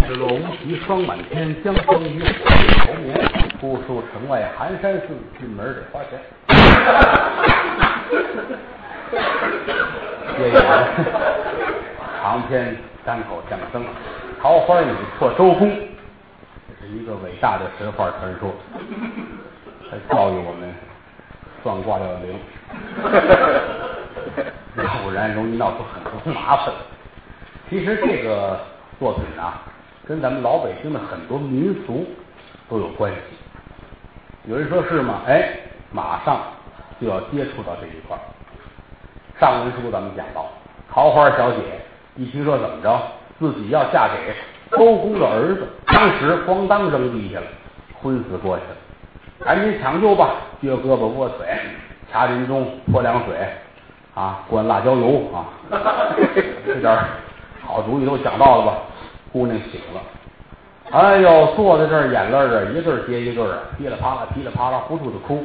日落乌啼霜满天，江枫渔火对愁眠。姑苏城外寒山寺，进门得花钱。接演长篇单口相声《桃花女破周公》，这是一个伟大的神话传说，它教育我们算卦要灵，要不然容易闹出很多麻烦。其实这个作品啊，跟咱们老北京的很多民俗都有关系。有人说是吗？哎，马上就要接触到这一块儿。上文书咱们讲到，桃花小姐一听说怎么着，自己要嫁给周公的儿子，当时咣当扔地下了，昏死过去了。赶紧抢救吧，撅胳膊握腿，掐人中泼凉水，啊，灌辣椒油啊，这点好主意都想到了吧？姑娘醒了，哎呦，坐在这儿，眼泪啊一个接一个啊，噼里啪啦，噼里啪啦，糊涂的哭。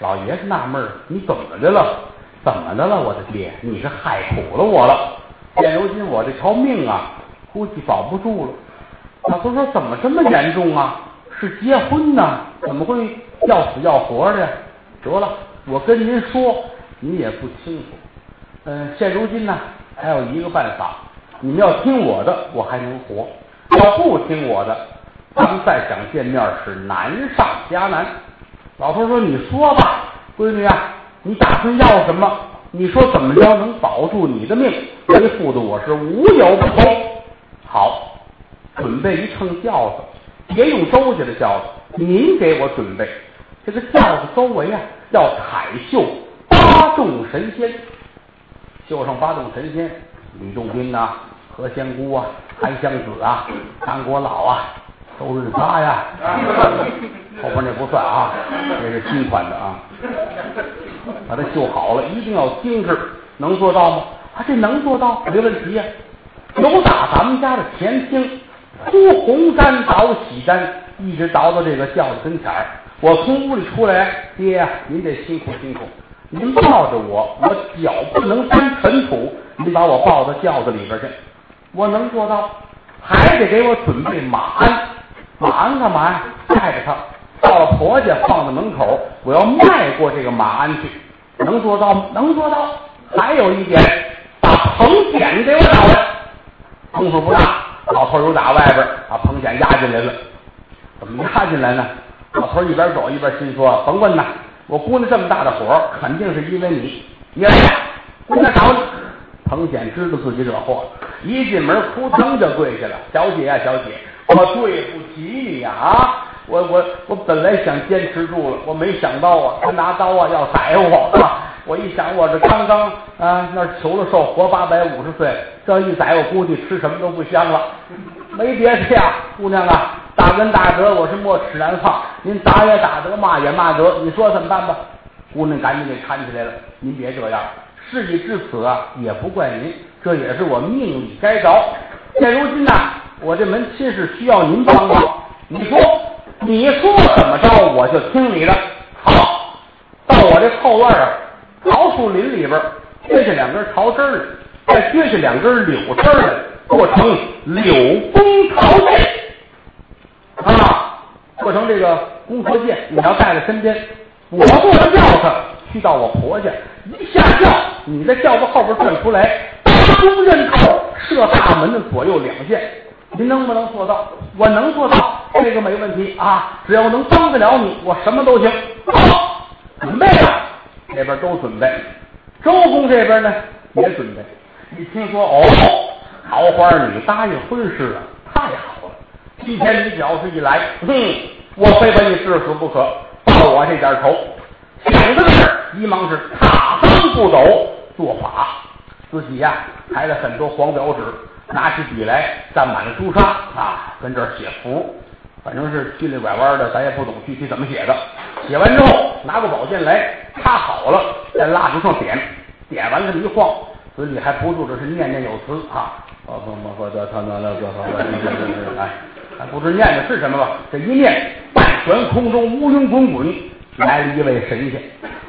老爷子纳闷儿，你怎么的了？怎么的了？我的爹，你是害苦了我了。现如今我这条命啊，估计保不住了。老头说：“怎么这么严重啊？是结婚呢？怎么会要死要活的呀？”得了，我跟您说，你也不清楚。嗯，现如今呢，还有一个办法，你们要听我的，我还能活；要不听我的，咱们再想见面是难上加难。老头说：“你说吧，闺女啊。”你打算要什么？你说怎么着能保住你的命？为父的我是无有不从。好，准备一乘轿子，别用周家的轿子，您给我准备。这个轿子周围啊，要彩绣八众神仙，绣上八众神仙：吕洞宾呐、何仙姑啊、韩湘子啊、张国老啊、周润发呀。后边那不算啊，这是新款的啊。把它绣好了，一定要精致，能做到吗？啊，这能做到，没问题呀。由打咱们家的前厅铺红毡倒喜毡，一直倒到这个轿子跟前儿。我从屋里出来，爹呀，您得辛苦辛苦。您抱着我，我脚不能沾尘土，您把我抱到轿子里边去，我能做到。还得给我准备马鞍，马鞍干嘛呀？带着它。到了婆家，放在门口，我要迈过这个马鞍去，能做到吗？能做到。还有一点，把棚剪给我找来。功夫不大，老头儿又打外边把棚剪压进来了。怎么压进来呢？老头一边走一边心说：甭问呐，我姑娘这么大的火，肯定是因为你。你来，姑娘找你。彭显知道自己惹祸了，一进门扑腾就跪下了：“小姐啊，小姐，我对不起你呀！啊！”我我我本来想坚持住了，我没想到啊，他拿刀啊要宰我啊！我一想，我这刚刚啊那求了寿，活八百五十岁，这一宰我估计吃什么都不香了。没别的呀，姑娘啊，大恩大德我是没齿难放，您打也打得，骂也骂得，你说怎么办吧？姑娘赶紧给搀起来了，您别这样，事已至此啊，也不怪您，这也是我命里该着。现如今呢，我这门亲事需要您帮忙，你说。你说怎么着，我就听你的。好，到我这后院啊，桃树林里边撅下两根桃枝来，再撅下两根柳枝来，做成柳公桃剑啊，做成这个公桃剑，你要带在身边。我坐上轿子，去到我婆家，一下轿，你在轿子后边转出来，八弓刃扣，射大门的左右两箭。您能不能做到？我能做到，这个没问题啊！只要能帮得了你，我什么都行。好，准备了，这边都准备。周公这边呢也准备。一听说哦，桃花女答应婚事了，太好了！今天你表示一来，哼，我非把你治死不可，报我这点仇。想到这儿，急忙是踏炕不走，做法，自己呀抬了很多黄表纸。拿起笔来，蘸满了朱砂啊，跟这儿写符，反正是曲里拐弯的，咱也不懂具体怎么写的。写完之后，拿过宝剑来，插好了，在蜡烛上点，点完了这么一晃，嘴里还不住的是念念有词啊，哦不不不得他那那个哎，还不知念的是什么吧？这一念，半悬空中乌云滚滚，来了一位神仙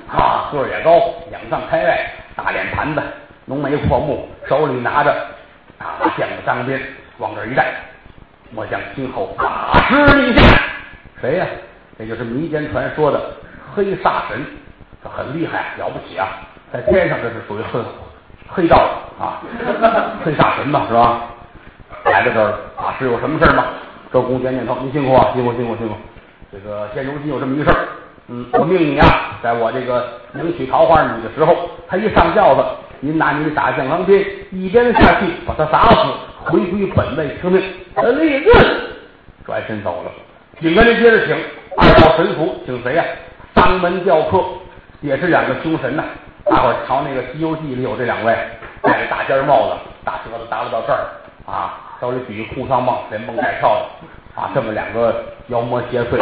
啊，个儿也高，两丈开外，大脸盘子，浓眉阔目，手里拿着。啊，将着张鞭往这一站，末将今后大事立下。谁呀？这就是民间传说的黑煞神，这很厉害，了不起啊！在天上这是属于黑黑道啊，黑煞神嘛，是吧？来到这儿，大师有什么事吗？周公点点头，您辛苦啊，辛苦辛苦辛苦。这个现如今有这么一个事儿，嗯，我命你啊，在我这个迎娶桃花女的时候，他一上轿子，您拿您的大将钢鞭一鞭下去，把他打死，回归本位听命。立棍转身走了。紧跟着接着请二道神符，请谁呀？当门教客，也是两个凶神呐。大伙儿瞧那个《西游记》里有这两位，戴着大尖帽子，大舌头耷拉到这儿啊，手里举个空桑棒，连蹦带跳的啊，这么两个妖魔邪祟，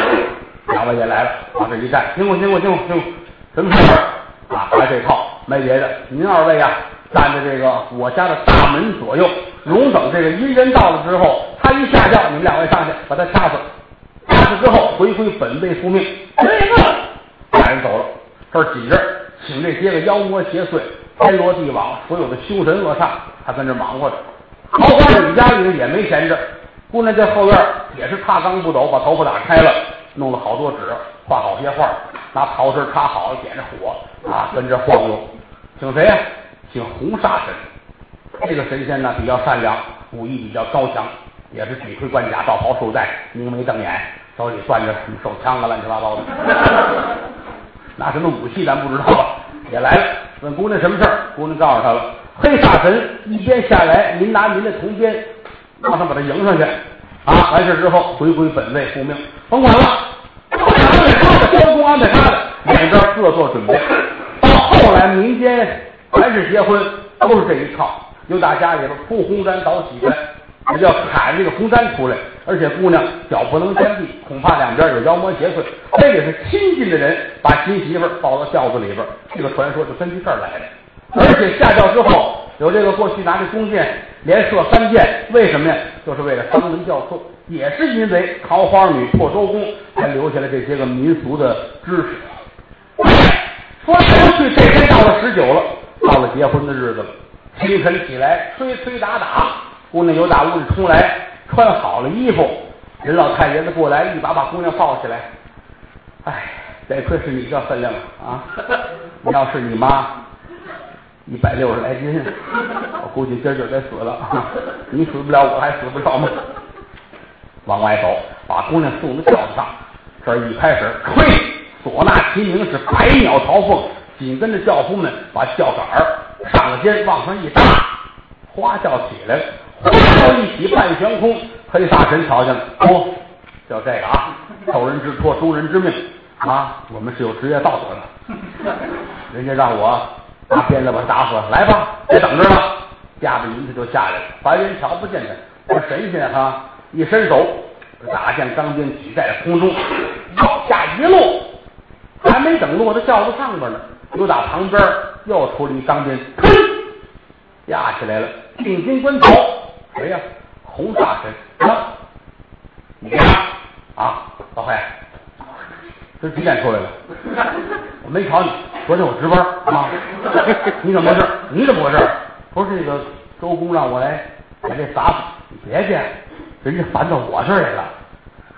两位也来了，往这一站，辛苦辛苦辛苦辛苦，什么事儿啊？来这套没别的，您二位啊，站在这个我家的大门左右，容等这个阴人到了之后，他一下轿，你们两位上去把他掐死。掐死之后，回归本位复命。这个俩人走了，这儿紧着，请这些个妖魔邪祟、天罗地网所有的凶神恶煞，他跟这忙活着。桃花女家里也没闲着，姑娘在后院也是踏罡不走，把头发打开了，弄了好多纸，画好些画，拿桃枝插好了，点着火啊，跟着晃悠。请谁呀？请红煞神。这个神仙呢，比较善良，武艺比较高强。也是体盔贯甲，道袍束带，明眉瞪眼，手里攥着什么手枪啊，乱七八糟的。拿什么武器咱不知道吧？也来了，问姑娘什么事儿？姑娘告诉他了。黑煞神一边下来，您拿您的铜鞭，让他把他迎上去啊！完事之后回归本位复命，甭管了。交公安排他的，两边各做准备。到后来民间凡是结婚都是这一套，有打家里边铺红毡倒喜毡。那叫砍这个红毡出来，而且姑娘脚不能沾地，恐怕两边有妖魔邪祟，非得是亲近的人把新媳妇抱到轿子里边。这个传说就根据这儿来的。而且下轿之后，有这个过去拿着弓箭连射三箭，为什么呀？就是为了当门教授，也是因为桃花女破周公才留下了这些个民俗的知识。说来说去，这天到了十九了，到了结婚的日子了。清晨起来，吹吹打打。姑娘由大屋里出来，穿好了衣服，人老太爷子过来，一把把姑娘抱起来。哎，得亏是你这分量啊！你要是你妈，一百六十来斤，我估计今儿就得死了。你死不了，我还死不了吗？往外走，把姑娘送到轿子上。这儿一开始，吹唢呐齐鸣，是百鸟朝凤。紧跟着轿夫们把轿杆上了肩，往上一搭，花轿起来了。花轿一起半悬空，黑煞神瞧见了，哦，就这个啊，受人之托，忠人之命啊，我们是有职业道德的。人家让我拿鞭子把他打死，来吧，别等着了。架着银子就下来了，白云瞧不见他，这神仙哈，一伸手，打将钢鞭举在了空中，往下一落，还没等落到轿子上边呢，又打旁边又出了一钢鞭，砰，压起来了，定睛观头。谁呀？红煞神啊！你呀啊，老黑，这几点出来的？我没瞧你，昨天我值班啊。你怎么回事？你怎么回事？不是这个周公让我来把这砸死，你别介，人家烦到我这儿来了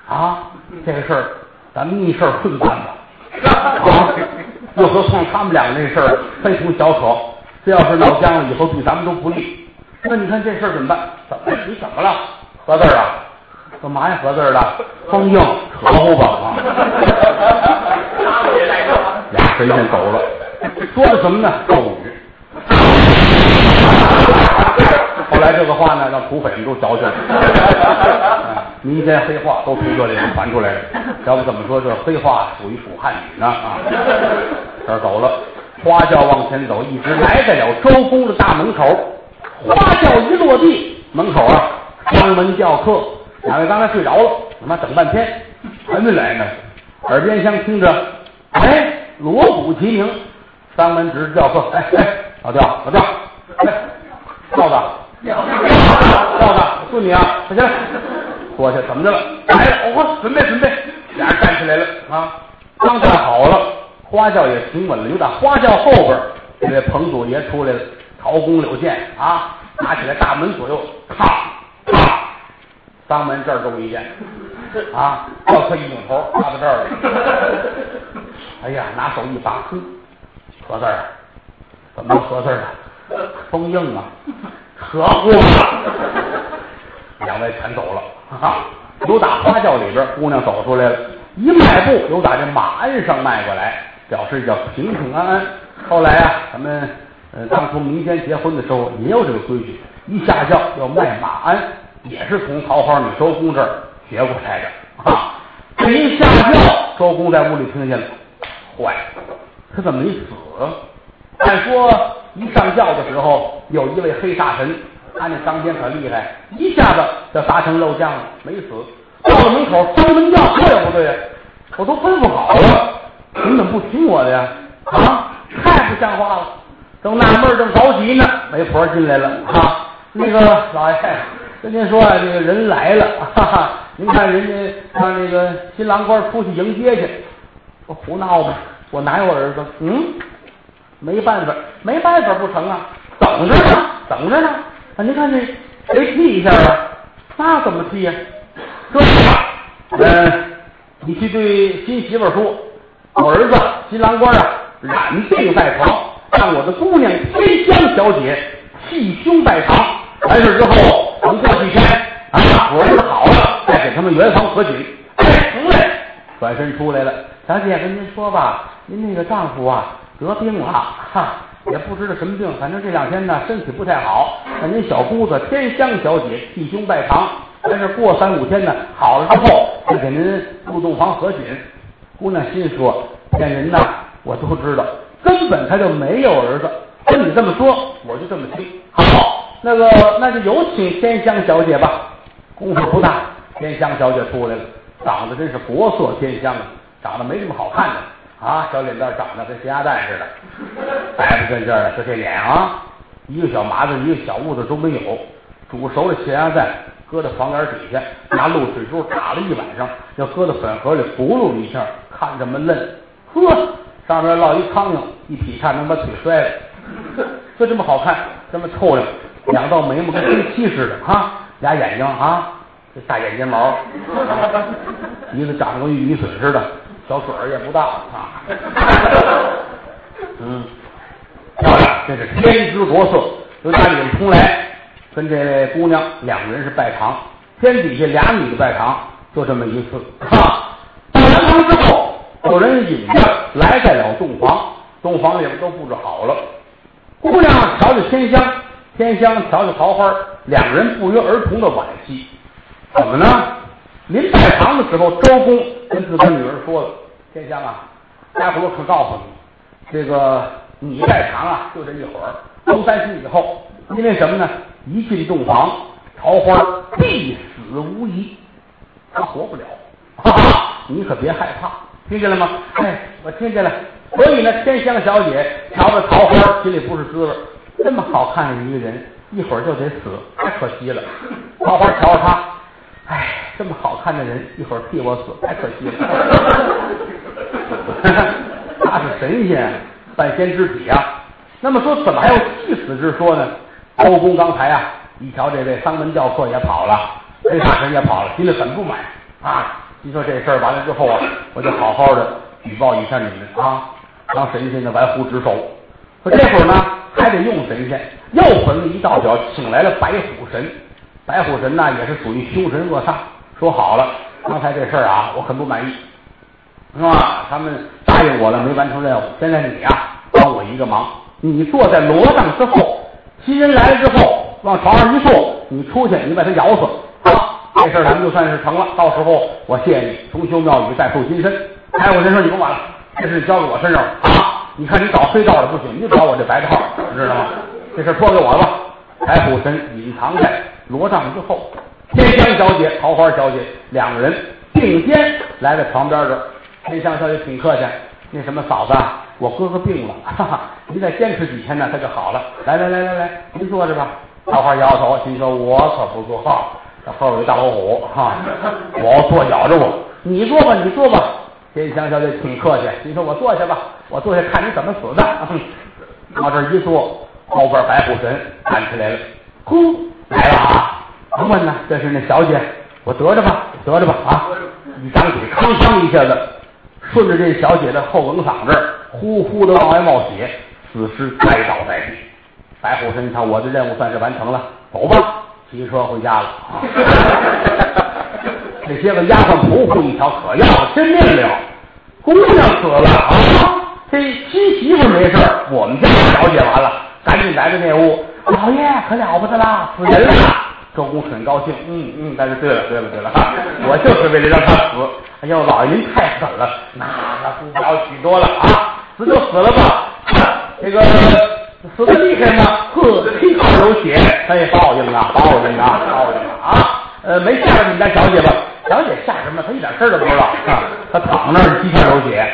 啊！这个事儿咱们逆事混办吧啊！又何况他们两个那事儿非同小可，这要是闹僵了，以后对咱们都不利。那你看这事儿怎么办？怎么？你怎么了？何字啊？干嘛呀？合字的？封印？扯乎吧啊！俩神仙走了，说的什么呢？咒语。后来这个话呢，让土匪们都嚼去了。民间黑话都从这里传出来了。要不怎么说这黑话属于古汉语呢？啊！这走了，花轿往前走，一直来在了周公的大门口。花轿一落地，门口啊，张门叫客。两位刚才睡着了，他妈等半天还没来呢。耳边厢听着，哎，锣鼓齐鸣，三门直叫客。哎哎，老调老调，哎，调子，调子，就你啊，快起来，过去怎么的了？来了，我准备准备，俩人站起来了啊。刚站好了，花轿也停稳了。有打花轿后边，这位彭祖爷出来了。桃弓柳箭啊，拿起来大门左右，咔咔肛门这儿中一箭，啊，要磕一扭头扎到这儿了。哎呀，拿手一拔，哼，合字儿，怎么合字儿了？封印啊，扯过了。两位全走了，哈，由打花轿里边，姑娘走出来了，一迈步有打这马鞍上迈过来，表示叫平平安安。后来啊，咱们呃当初民间结婚的时候也有这个规矩，一下轿要迈马鞍，也是从桃花女周公这儿学过来的啊。这一下轿，周公在屋里听见了，坏，他怎么没死？按说一上轿的时候，有一位黑煞神。他那当天可厉害，一下子就砸成肉酱了，没死。到了门口，关门轿，这也不对呀，我都吩咐好了，你怎么不听我的呀？啊，太不像话了！正纳闷正着急呢，媒婆进来了，啊，那个老爷，跟您说啊，这个人来了，哈哈，您看人家 让那个新郎官出去迎接去，我胡闹吧，我哪有儿子？嗯，没办法，没办法不成啊，等着呢，等着呢。啊，您看这谁替一下啊？那怎么替呀？这样吧，嗯，你去对新媳妇说，我儿子新郎官啊染病在床，让我的姑娘天香小姐替兄拜堂。完事之后，等过几天啊，我儿子好了，再给他们圆房合锦。哎，出来，转身出来了。小姐跟您说吧，您那个丈夫啊得病了，哈。也不知道什么病，反正这两天呢身体不太好。那您小姑子天香小姐替兄拜堂，但是过三五天呢好了之后，就给您入洞房合锦。姑娘心说骗人呐，我都知道，根本他就没有儿子。跟你这么说，我就这么听。好，那个那就有请天香小姐吧。功夫不大，天香小姐出来了，长得真是国色天香啊，长得没什么好看的。啊，小脸蛋长得跟咸鸭蛋似的，白不跟这的，就这脸啊，一个小麻子，一个小痦子都没有。煮熟了咸鸭蛋搁在房檐底下，拿露水珠打了一晚上，要搁到粉盒里咕噜一下，看这么嫩。呵，上面落一苍蝇，一劈叉能把腿摔了。就这么好看，这么臭亮，两道眉毛跟黑漆似的啊，俩眼睛啊，这大眼睫毛，鼻子长得跟玉米笋似的。小嘴儿也不大啊，嗯，漂亮，这是天姿国色。由家里人出来，跟这位姑娘两个人是拜堂，天底下俩女的拜堂，就这么一次。哈，拜完堂之后，有人引着来在了洞房，洞房里边都布置好了。姑娘瞧着天香，天香瞧着桃花，两个人不约而同的惋惜。怎么呢？临拜堂的时候，周公跟自个女儿说了：“天香啊，家伙可告诉你，这个你拜堂啊，就这一会儿，周三星以后，因为什么呢？一进洞房，桃花必死无疑，他活不了。哈哈，你可别害怕，听见了吗？哎，我听见了。所以呢，天香小姐瞧着桃花，心里不是滋味。这么好看的一个人，一会儿就得死，太可惜了。桃花瞧着他，哎。”这么好看的人，一会儿替我死，太可惜了。他是神仙，半仙之体啊。那么说，怎么还有替死之说呢？周公刚才啊，一瞧这位丧门教客也跑了，黑大神也跑了，心里很不满啊。你说这事儿完了之后啊，我就好好的举报一下你们啊，当神仙的玩忽职守。可这会儿呢，还得用神仙，又焚了一道脚，请来了白虎神。白虎神呢，也是属于凶神恶煞。说好了，刚才这事儿啊，我很不满意，是吧？他们答应我了，没完成任务。现在你啊，帮我一个忙，你坐在罗帐之后，新人来了之后，往床上一坐，你出去，你把他咬死，啊，这事儿咱们就算是成了。到时候我谢你，重修庙宇，再塑金身。哎，我先说你甭管了，这事交给我身上啊！你看你找黑道的不行，你找我这白道，知道吗？这事说给我吧。白虎神隐藏在罗帐之后。天香小姐、桃花小姐两个人并肩来在床边这儿。天香小姐挺客气，那什么嫂子，我哥哥病了，哈哈，你再坚持几天呢，他就好了。来来来来来，您坐着吧。桃花摇头，心说我可不坐，这后边有大老虎，哈，我坐咬着我。你坐吧，你坐吧。天香小姐挺客气，你说我坐下吧，我坐下看你怎么死的。往这一坐，后边白虎神站起来了，呼，来了啊！甭问了，这是那小姐，我得着吧，得着吧啊！一张嘴，吭吭一下子，顺着这小姐的后梗嗓子，呼呼的往外冒血，死尸栽倒在地。白虎神，一看我的任务算是完成了，走吧，骑车回家了啊！这些个丫鬟仆妇一瞧，可要了亲命了，姑娘死了啊！这新媳妇没事我们家调解完了，赶紧来到那屋，老爷可了不得了，死人了。周公很高兴，嗯嗯，但是对了对了对了，我就是为了让他死。哎呦，老爷您太狠了，那那不了许多了啊，死就死了吧，这个死的厉害呢？呵，七窍流血，哎，报应啊，报应啊，报应啊啊！呃，没吓着你们家小姐吧？小姐吓什么？她一点事儿都不知道啊，她躺那儿七窍流血，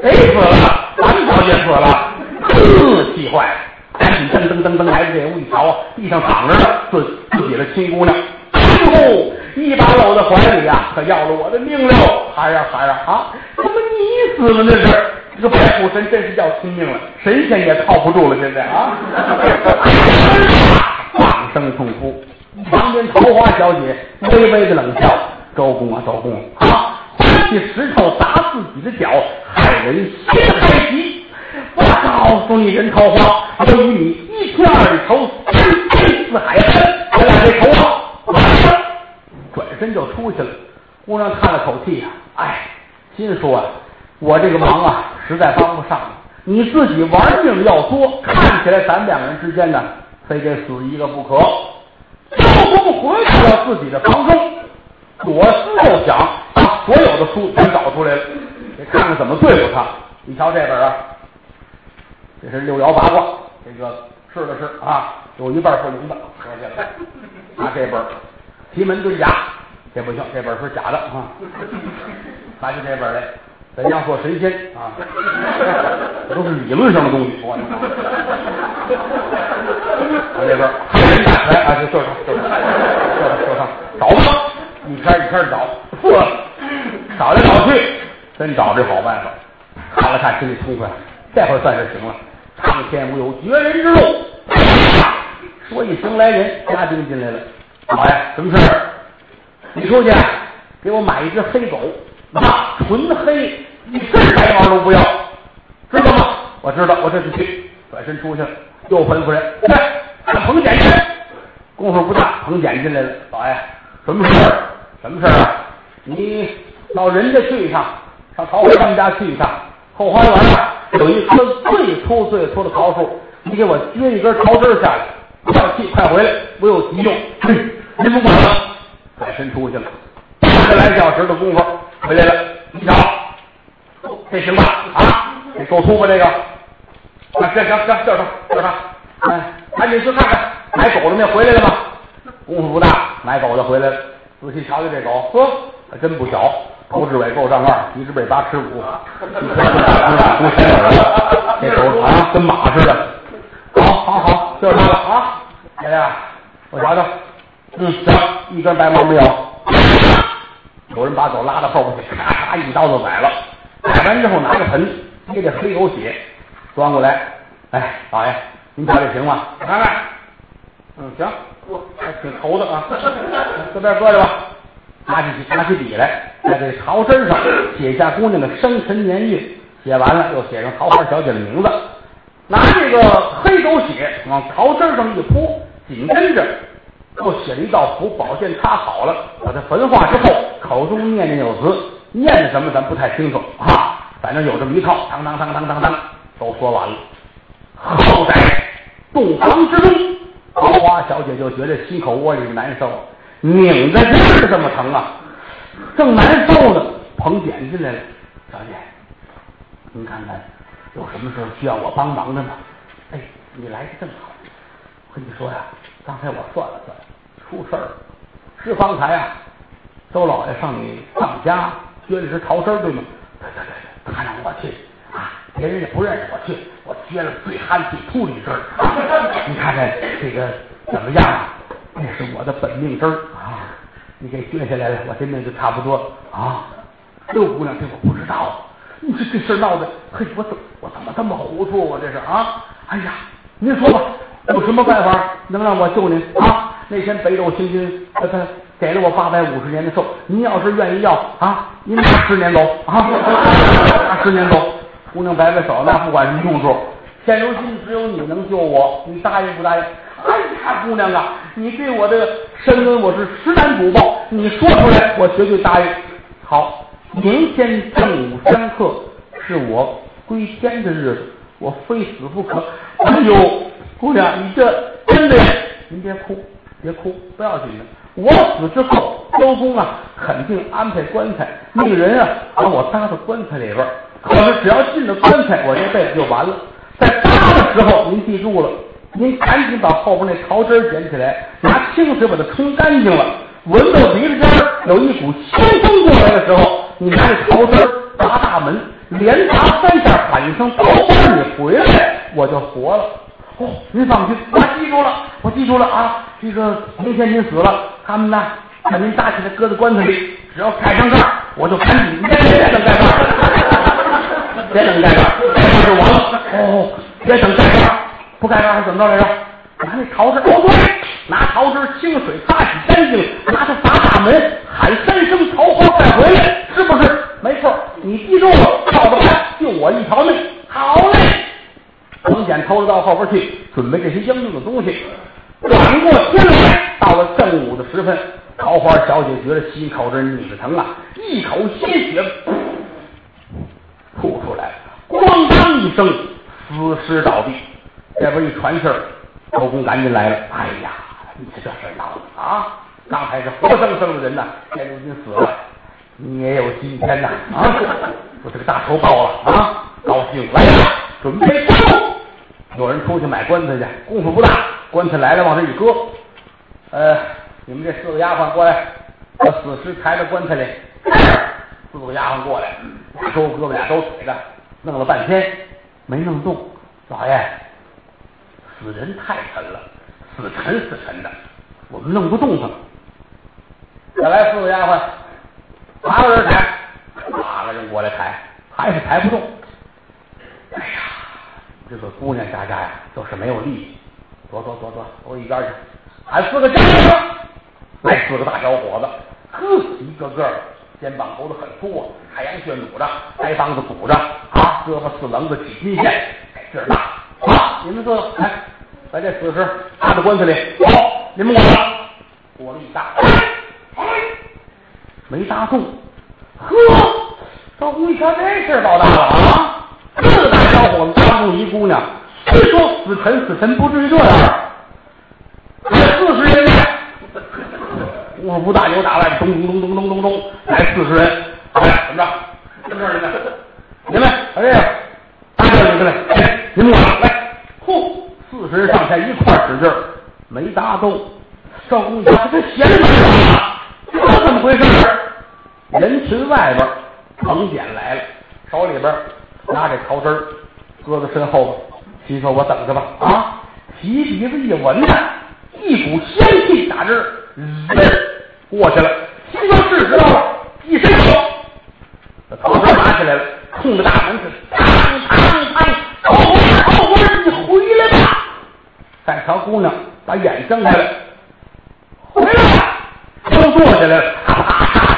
谁死了？咱小姐死了，嗯，气坏了。赶紧噔噔噔噔来到这屋一瞧啊，地上躺着呢，自自己的亲姑娘，哟，一把搂在怀里呀，可要了我的命了！孩儿啊孩儿啊啊，怎么你死了？那是这个白虎神真是要亲命了，神仙也靠不住了，现在啊！放声痛哭，旁边桃花小姐微微的冷笑：“周公啊周公啊，搬起石头砸自己的脚，害人先害己。”我告诉你，任桃花，我与你一天二头，三天四海分，咱俩这仇啊！转身就出去了。姑娘叹了口气呀，哎，心说啊，我这个忙啊，实在帮不上你。你自己玩命要多，看起来咱们两个人之间呢，非得死一个不可。周公回到了自己的房中，左思右想，把所有的书全找出来了，得看看怎么对付他。你瞧这本啊。这是六爻八卦，这个试了试啊，有一半不灵的，合下来。拿这本奇门遁甲，这不行，这本是假的啊。拿起这本来，怎样做神仙啊？这都是理论上的东西。我看这边，来啊，就就是就是就是就是找吧，一篇一篇找，呵，找来找去，真找着好办法。看了看，心里痛快，这会儿算是行了。上天无有绝人之路。说一声来人，家丁进来了。老爷，什么事儿？你出去给我买一只黑狗，啊，纯黑，一根白毛都不要，知道吗？我知道，我这就去。转身出去了，又吩咐人来看彭简去。功夫不大，彭简进来了。老爷，什么事儿？什么事儿啊？你到人家去一趟，上桃花他们家去一趟，后花园啊。有一棵最粗最粗的桃树，你给我撅一根桃枝下来，快去快回来，我有急用。您不管了，转身出去了。半个来小时的功夫回来了，你瞧，这行吧？啊，这够粗吧？这个，啊，行行行，叫上叫上，哎，赶紧去看看买狗的没回来了吗？功夫不大，买狗的回来了，仔细瞧瞧这狗，呵，还真不小。头至尾够丈二，一只背八尺五。这狗啊，跟马似的。好，好，好，就是它了啊！爷爷，我瞧瞧。嗯，行，一根白毛没有。有人把狗拉到后边去，咔咔一刀就宰了。宰完之后，拿个盆接着黑狗血端过来。哎，老爷，您瞧这行吗？看看。嗯，行，还挺头的啊。这边搁着吧。拿起拿起笔来，在这桃枝上写下姑娘的生辰年月，写完了又写上桃花小姐的名字，拿这个黑狗血往桃枝上一泼，紧跟着又写了一道符，宝剑插好了，把它焚化之后，口中念念有词，念什么咱不太清楚啊，反正有这么一套，当当当当当当，都说完了。好在洞房之中，桃花小姐就觉得心口窝里难受。拧在这儿这么疼啊，正难受呢。彭简进来了，小姐，您看看有什么事需要我帮忙的吗？哎，你来的正好。我跟你说呀，刚才我算了算，出事儿了。是方才啊，周老爷上你当家撅了只桃枝对吗？对对对，他让我去啊，别人也不认识我去，我撅了最憨最秃的一根儿。你看看这个怎么样啊？那是我的本命针啊！你给撅下来了，我这命就差不多了啊。六姑娘，这我不知道，你这这事闹的，嘿，我怎我怎么这么糊涂？我这是啊！哎呀，您说吧，有什么办法能让我救您啊？那天北斗星君他他给了我八百五十年的寿，您要是愿意要啊，您拿十年走啊，拿十年走。姑娘摆摆手，那不管什么用处，现如今只有你能救我，你答应不答应？哎呀，姑娘啊，你对我的深恩我是实难补报，你说出来，我绝对答应。好，明天正午相克，是我归天的日子，我非死不可。哎呦，姑娘，你这真的，您别哭，别哭，不要紧的。我死之后，周公啊，肯定安排棺材，命人啊把我搭到棺材里边。可是只要进了棺材，我这辈子就完了。在搭的时候，您记住了。您赶紧把后边那桃枝捡起来，拿清水把它冲干净了。闻到鼻子尖有一股清风过来的时候，你拿这桃枝砸大门，连砸三下，喊一声“桃花”，你回来，我就活了。哦，您放心，我记住了，我记住了啊。这个明天您死了，他们呢把您搭起来，搁在棺材里，只要盖上盖我就赶紧别别等盖盖别等盖盖盖盖就完了。哦，别等盖盖不盖盖还怎么着来着？拿那桃枝，哦对，拿桃枝清水擦洗干净，拿它砸大门，喊三声桃花再回来，是不是？没错，你记住了，照着办，救我一条命。好嘞，等捡头子到后边去，准备这些应用的东西。转过天来，到了正午的时分，桃花小姐觉得心口这拧着疼啊，一口鲜血吐出来了，咣当一声，死尸倒地。这边一传信儿，周公赶紧来了。哎呀，你这事闹的啊！刚才是活生生的人呐，现如今死了，你也有今天呐啊！我这个大仇报了啊！高兴来了，准备。有人出去买棺材去，功夫不大，棺材来了往这一搁。呃，你们这四个丫鬟过来，把死尸抬到棺材里。四个丫鬟过来，俩周胳膊俩周腿的，弄了半天没弄动。老爷。死人太沉了，死沉死沉的，我们弄不动他。再来四个丫鬟，八个人抬，八个人过来抬，还是抬不动。哎呀，这个姑娘家家呀，就是没有力气。躲躲躲躲，躲一边去。俺四个家伙，来四个大小伙子，呵，一个个肩膀头子很粗啊，太阳穴努着，腮帮子鼓着啊，胳膊四棱子起筋线，劲儿大。好，你们四个来。把这死尸拉到棺材里，好，你们过来，我一搭，没搭动。呵，赵公一瞧，这事儿报大了啊！四大小伙子抓住一姑娘，虽说死沉死沉，不至于这样。来四十人，功夫不大，有打来，咚咚咚咚咚咚咚，来四十人，来怎么着？这么着，你们，你们把这个搭上你们来，你们俩来，来，呼。四十人上下一块使劲儿，没打动。赵公一看，这闲着呢，这怎么回事？人群外边，彭简来了，手里边拿着桃枝搁在身后边。心说：“我等着吧。”啊，提鼻子一闻呢，一股仙气打这儿，过去了。心说：“是时候了。”一伸手，把桃枝拿起来了，冲着大门是当当当，桃花桃花，你回来吧！再瞧姑娘，把眼睁开了，回来了，都坐下来了。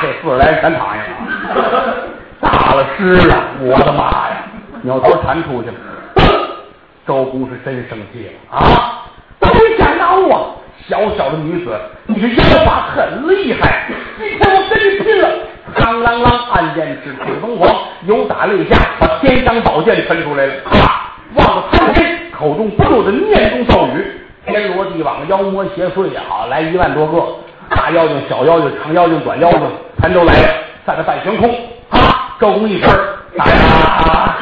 这四十来人全躺下了，打了尸了！我的妈呀，扭头弹出去了。周公是真生气了啊！没想到啊，小小的女子，你这妖法很厉害，今天我跟你拼了！啷啷啷，暗箭是刺凤凰，有打肋下，把天香宝剑抻出来了，啊，望着苍天。口中不住的念动咒语，天罗地网、妖魔邪祟也好，来一万多个大妖精、小妖精、长妖精、短妖精，全都来了，在这半悬空。啊，周公一声，打呀！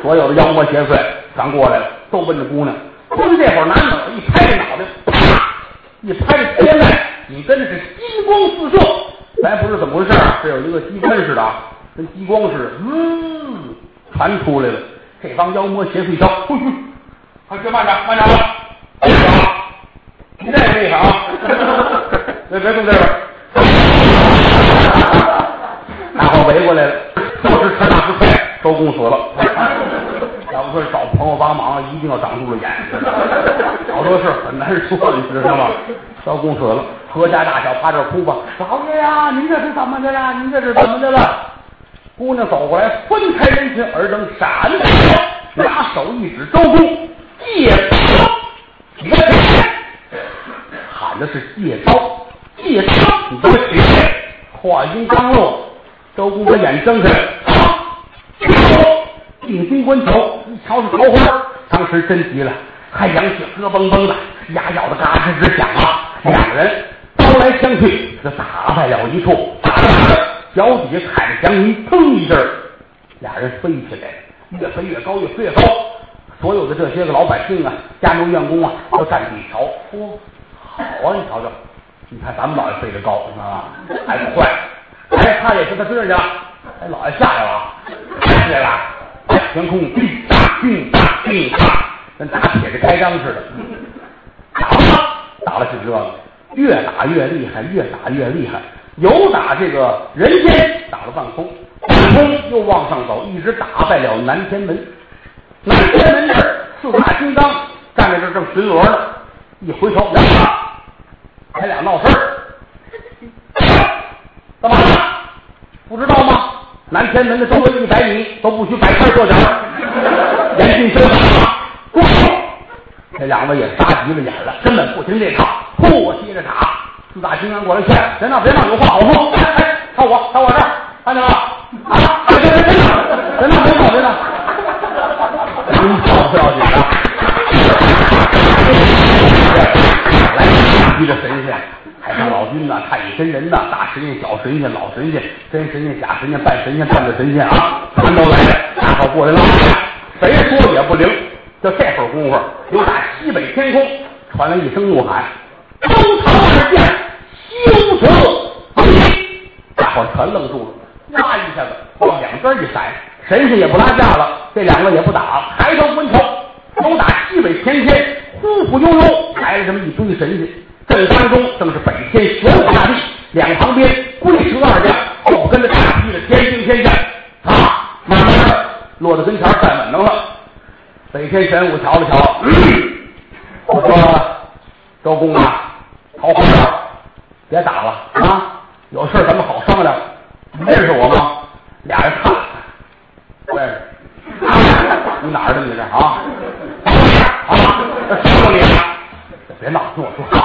所有的妖魔邪祟全过来了，都奔着姑娘。姑娘这会儿拿脑一拍这脑袋，啪！一拍天外，你跟着是金光四射。咱不是怎么回事啊？这有一个机关似的啊，跟激光似的，嗯。传出来了，这帮妖魔邪祟一招，快去慢点，慢点吧，别走，你这个厉害啊！别别动这边，大伙围过来了，说是吃大吃菜，周公死了。要不说找朋友帮忙，一定要长住了眼，好多事很难说，你知道吗？招公死了，阖家大小趴这哭吧。老爷呀，您这是怎么的了？您这是怎么的了？姑娘走过来，分开人群，耳灯闪着，拿手一指周公，借刀，你看，喊的是借刀，借刀，你给我起来！话音刚落，周公把眼睁开，啊，定睛观瞧，一瞧是桃花，当时真急了，还扬起咯嘣嘣的，牙咬的嘎吱吱响啊！两人刀来相对，这打在了一处，打着脚底下踩着祥云，腾一阵，俩人飞起来，越飞越高，越飞越高。所有的这些个老百姓啊，家奴员工啊，都站地瞧，嚯，好啊！你瞧瞧，你看咱们老爷飞得高，啊？还不坏，哎，他也是他知道哎，老爷下来了，下来了，天空滴答滴答滴答，跟打铁的开张似的，打了，打了是这个，越打越厉害，越打越厉害。有打这个人间打了半空，半空又往上走，一直打败了南天门。南天门这儿四大金刚站在这儿正巡逻呢，一回头，两个，他俩闹事儿，干嘛呢？不知道吗？南天门的周围一百米都不许摆摊坐脚，严禁修法。住手！这两位也杀急了眼了，根本不听这套，呼接着打。四大金刚过来劝：别闹，别闹，有话好说。哎哎，看我，看我这儿，看见了啊？别别别别闹，别闹，别闹，别闹。真跑不要紧的。一个神仙，太上老君呐，太乙真人呐，大神仙、小神仙、老神仙，真神仙、假神仙、半神仙、半个神仙啊，全都来了。大伙过来了，谁说也不灵。就这会儿功夫，由打西北天空传来一声怒喊：“周朝二将，休得！”大伙全愣住了，啪一下子往两边一闪，神仙也不拉架了，这两个也不打，抬头观瞧，都打西北天天，忽忽悠悠来了这么一堆神仙，正当中正是北天玄武大帝，两旁边龟蛇二将，后跟着大批的天兵天将，啊，慢慢的落到跟前站稳当了。北天玄武瞧了瞧，我说：“周公啊，桃花儿，别打了啊！有事咱们好商量。认识我吗？”俩人看，不认识。你哪儿的？你这啊？啊？这什么你？别闹，听我说话。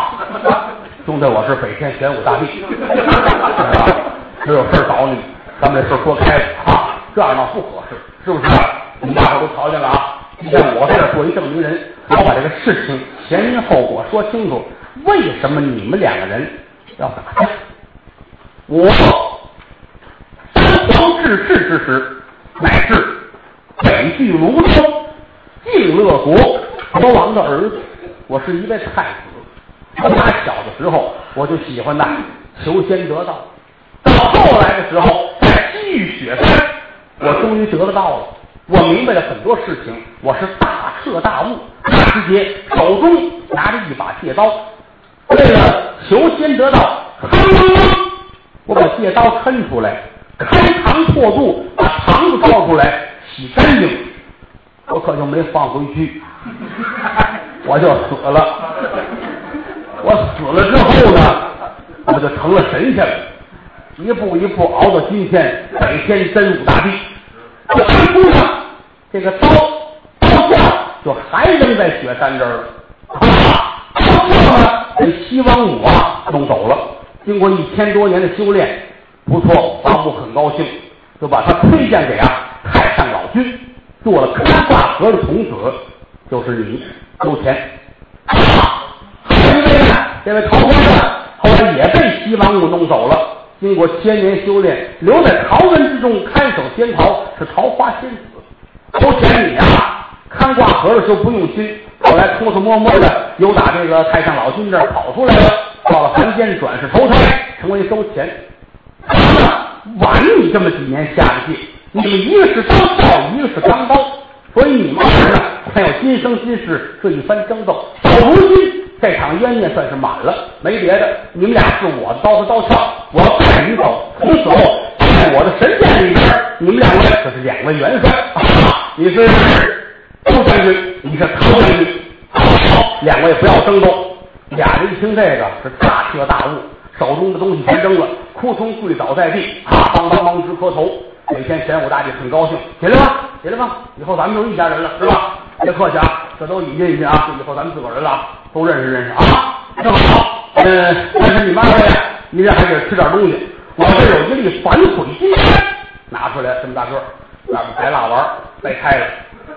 兄弟，我是北天玄武大帝，只有事找你。咱们这事说开了啊，这样闹不合适，是不是？你们大伙都瞧见了啊？今天我这儿做一证明人，我把这个事情前因后果说清楚。为什么你们两个人要打架？我三皇治世之时，乃是北距泸州敬乐国国王的儿子，我是一位太子。从他小的时候，我就喜欢呐求仙得道。到后来的时候，在西域雪山，我终于得了道了。我明白了很多事情，我是大彻大悟。那时节，手中拿着一把戒刀，为了求仙得道，我把戒刀抻出来，开膛破肚，把肠子掏出来，洗干净，我可就没放回去，我就死了。我死了之后呢，我就成了神仙了，一步一步熬到今天，北天真武大帝。这安姑娘，这个刀刀鞘就还扔在雪山这儿了。刀鞘呢，被西王母啊弄走了。经过一千多年的修炼，不错，王母很高兴，就把他推荐给啊太上老君，做了开挂河的童子，就是你周乾。还有一位呢，这位桃花呢，后来也被西王母弄走了。经过千年修炼，留在桃园之中看守仙桃，是桃花仙子。周前你啊，看挂盒的时候不用心，后来偷偷摸摸的又打这个太上老君这儿跑出来了，到了凡间转世投胎，成为周乾。晚你这么几年下的界，你们一个是刀鞘，一个是钢刀，所以你们二人呢，还有今生今世这一番争斗。到如今。这场冤孽算是满了，没别的，你们俩是我的刀子刀鞘，我要带你走。从此后，在我的神殿里边，你们两位可是两位元帅啊。你是周将军，你是陶将军。好，两位不要争斗。俩人一听这个是大彻大悟，手中的东西全扔了，扑通跪倒在地，啊，梆梆梆直磕头。每天玄武大帝很高兴，起来吧，起来吧，以后咱们都一家人了，是吧？别客气啊，这都引荐引荐啊，以后咱们自个儿人了，都认识认识啊。正好，嗯，但是你妈回来，一人还得吃点东西。我这有一粒反悔金丹，拿出来这么大个，外面白蜡丸，掰开了，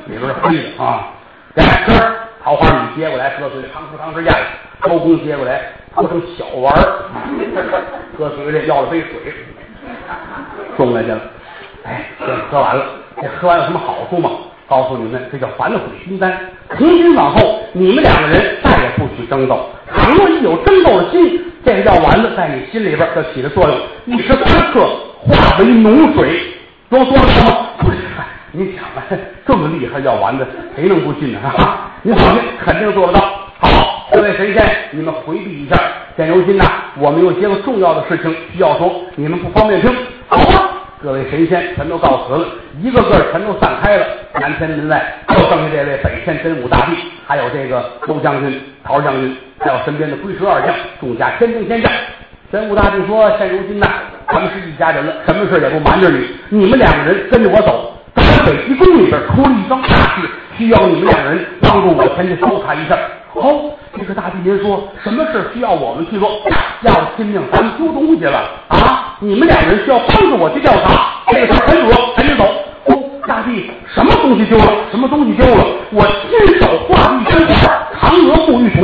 里边是黑的啊。来吃，桃花米接过来，搁嘴里吭哧吭哧咽了。高公接过来，掏成小丸儿，搁嘴里要了杯水，送来去了。哎，这喝完了，这喝完有什么好处吗？告诉你们，这叫反悔心丹。从今往后，你们两个人再也不许争斗。倘若一有争斗的心，这个药丸子在你心里边就起了作用，一时三刻化为脓水，多多什么？不是，你想啊，这么厉害药丸子，谁能不信呢？哈啊，你放心，肯定做得到。好，各位神仙，你们回避一下。现如今呐，我们有些个重要的事情需要说，你们不方便听，好吧？各位神仙全都告辞了，一个个全都散开了。南天门外就剩下这位北天真武大帝，还有这个周将军、陶将军，还有身边的龟蛇二将，众家天兵天将。真武大帝说：“现如今呐，咱们是一家人了，什么事也不瞒着你。你们两个人跟着我走，咱北极宫里边出了一桩大事，需要你们两人帮助我前去搜查一下。”好，这个大帝您说什么事需要我们去做？要了亲命，咱们丢东西了啊！你们两人需要帮助我去调查。这个事儿很主要，赶紧走。哦，大帝，什么东西丢了？什么东西丢了？我亲手画了一张画，嫦娥沐浴图。